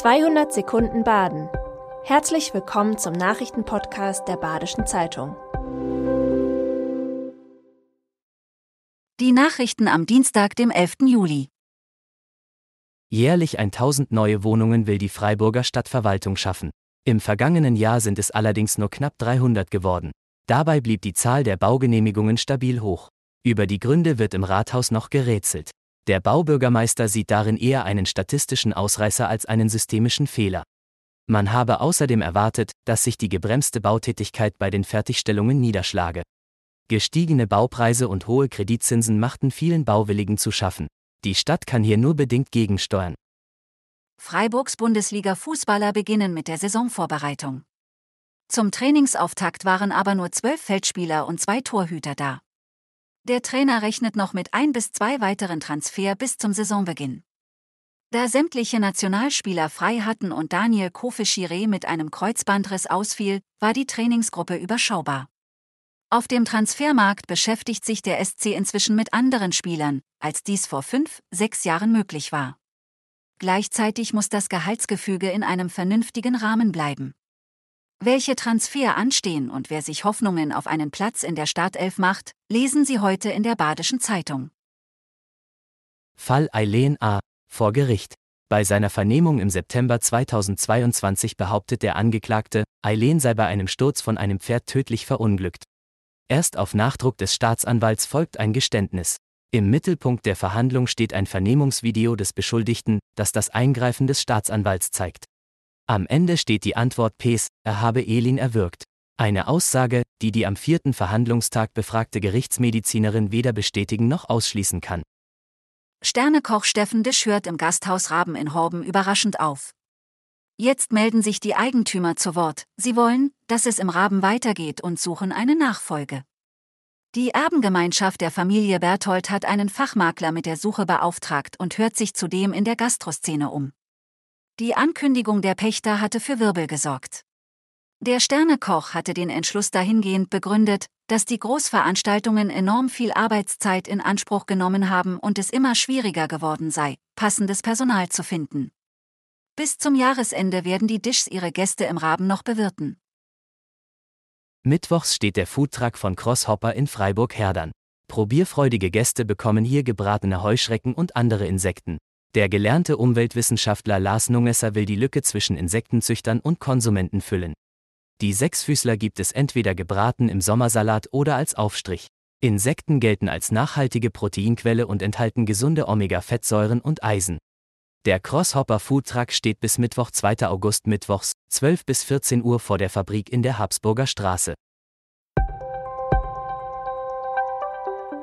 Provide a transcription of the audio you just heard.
200 Sekunden Baden. Herzlich willkommen zum Nachrichtenpodcast der Badischen Zeitung. Die Nachrichten am Dienstag, dem 11. Juli. Jährlich 1000 neue Wohnungen will die Freiburger Stadtverwaltung schaffen. Im vergangenen Jahr sind es allerdings nur knapp 300 geworden. Dabei blieb die Zahl der Baugenehmigungen stabil hoch. Über die Gründe wird im Rathaus noch gerätselt. Der Baubürgermeister sieht darin eher einen statistischen Ausreißer als einen systemischen Fehler. Man habe außerdem erwartet, dass sich die gebremste Bautätigkeit bei den Fertigstellungen niederschlage. Gestiegene Baupreise und hohe Kreditzinsen machten vielen Bauwilligen zu schaffen. Die Stadt kann hier nur bedingt gegensteuern. Freiburgs Bundesliga-Fußballer beginnen mit der Saisonvorbereitung. Zum Trainingsauftakt waren aber nur zwölf Feldspieler und zwei Torhüter da. Der Trainer rechnet noch mit ein bis zwei weiteren Transfer bis zum Saisonbeginn. Da sämtliche Nationalspieler frei hatten und Daniel Kofe-Chiré mit einem Kreuzbandriss ausfiel, war die Trainingsgruppe überschaubar. Auf dem Transfermarkt beschäftigt sich der SC inzwischen mit anderen Spielern, als dies vor fünf, sechs Jahren möglich war. Gleichzeitig muss das Gehaltsgefüge in einem vernünftigen Rahmen bleiben. Welche Transfer anstehen und wer sich Hoffnungen auf einen Platz in der Startelf macht, lesen Sie heute in der Badischen Zeitung. Fall Eileen A. vor Gericht. Bei seiner Vernehmung im September 2022 behauptet der Angeklagte, Eileen sei bei einem Sturz von einem Pferd tödlich verunglückt. Erst auf Nachdruck des Staatsanwalts folgt ein Geständnis. Im Mittelpunkt der Verhandlung steht ein Vernehmungsvideo des Beschuldigten, das das Eingreifen des Staatsanwalts zeigt. Am Ende steht die Antwort Ps, er habe Elin erwürgt. Eine Aussage, die die am vierten Verhandlungstag befragte Gerichtsmedizinerin weder bestätigen noch ausschließen kann. Sternekoch Steffen Disch hört im Gasthaus Raben in Horben überraschend auf. Jetzt melden sich die Eigentümer zu Wort. Sie wollen, dass es im Raben weitergeht und suchen eine Nachfolge. Die Erbengemeinschaft der Familie Berthold hat einen Fachmakler mit der Suche beauftragt und hört sich zudem in der Gastroszene um. Die Ankündigung der Pächter hatte für Wirbel gesorgt. Der Sternekoch hatte den Entschluss dahingehend begründet, dass die Großveranstaltungen enorm viel Arbeitszeit in Anspruch genommen haben und es immer schwieriger geworden sei, passendes Personal zu finden. Bis zum Jahresende werden die Dischs ihre Gäste im Raben noch bewirten. Mittwochs steht der Foodtruck von Crosshopper in Freiburg-Herdern. Probierfreudige Gäste bekommen hier gebratene Heuschrecken und andere Insekten. Der gelernte Umweltwissenschaftler Lars Nungesser will die Lücke zwischen Insektenzüchtern und Konsumenten füllen. Die Sechsfüßler gibt es entweder gebraten im Sommersalat oder als Aufstrich. Insekten gelten als nachhaltige Proteinquelle und enthalten gesunde Omega-Fettsäuren und Eisen. Der Crosshopper Foodtruck steht bis Mittwoch 2. August mittwochs, 12 bis 14 Uhr vor der Fabrik in der Habsburger Straße.